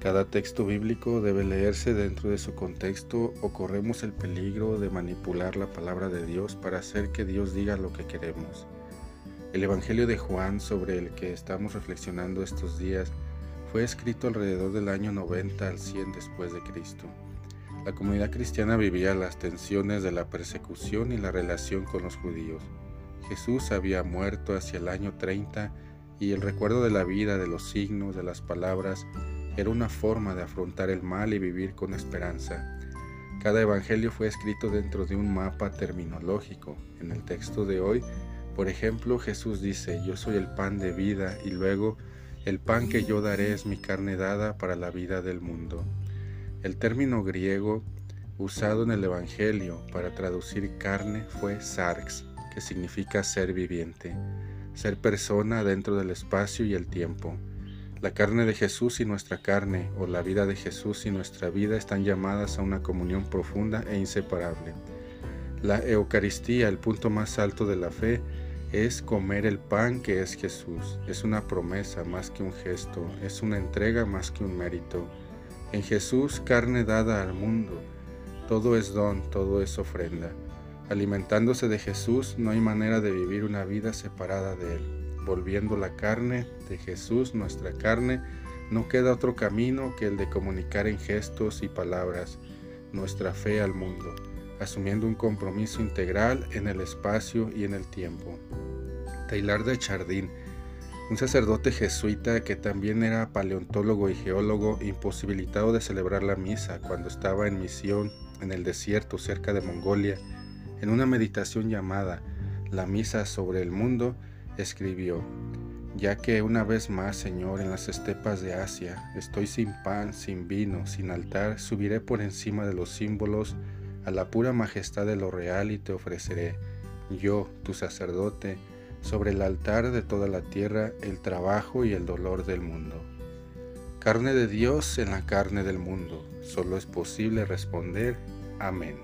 Cada texto bíblico debe leerse dentro de su contexto o corremos el peligro de manipular la palabra de Dios para hacer que Dios diga lo que queremos. El Evangelio de Juan sobre el que estamos reflexionando estos días fue escrito alrededor del año 90 al 100 después de Cristo. La comunidad cristiana vivía las tensiones de la persecución y la relación con los judíos. Jesús había muerto hacia el año 30 y el recuerdo de la vida, de los signos, de las palabras, era una forma de afrontar el mal y vivir con esperanza. Cada evangelio fue escrito dentro de un mapa terminológico. En el texto de hoy, por ejemplo, Jesús dice, yo soy el pan de vida y luego, el pan que yo daré es mi carne dada para la vida del mundo. El término griego usado en el Evangelio para traducir carne fue sarx, que significa ser viviente, ser persona dentro del espacio y el tiempo. La carne de Jesús y nuestra carne, o la vida de Jesús y nuestra vida, están llamadas a una comunión profunda e inseparable. La Eucaristía, el punto más alto de la fe, es comer el pan que es Jesús. Es una promesa más que un gesto, es una entrega más que un mérito. En Jesús, carne dada al mundo. Todo es don, todo es ofrenda. Alimentándose de Jesús, no hay manera de vivir una vida separada de Él. Volviendo la carne de Jesús, nuestra carne, no queda otro camino que el de comunicar en gestos y palabras nuestra fe al mundo asumiendo un compromiso integral en el espacio y en el tiempo. Taylor de Chardin, un sacerdote jesuita que también era paleontólogo y geólogo, imposibilitado de celebrar la misa cuando estaba en misión en el desierto cerca de Mongolia, en una meditación llamada La Misa sobre el Mundo, escribió, ya que una vez más, Señor, en las estepas de Asia, estoy sin pan, sin vino, sin altar, subiré por encima de los símbolos a la pura majestad de lo real y te ofreceré, yo, tu sacerdote, sobre el altar de toda la tierra el trabajo y el dolor del mundo. Carne de Dios en la carne del mundo, solo es posible responder Amén.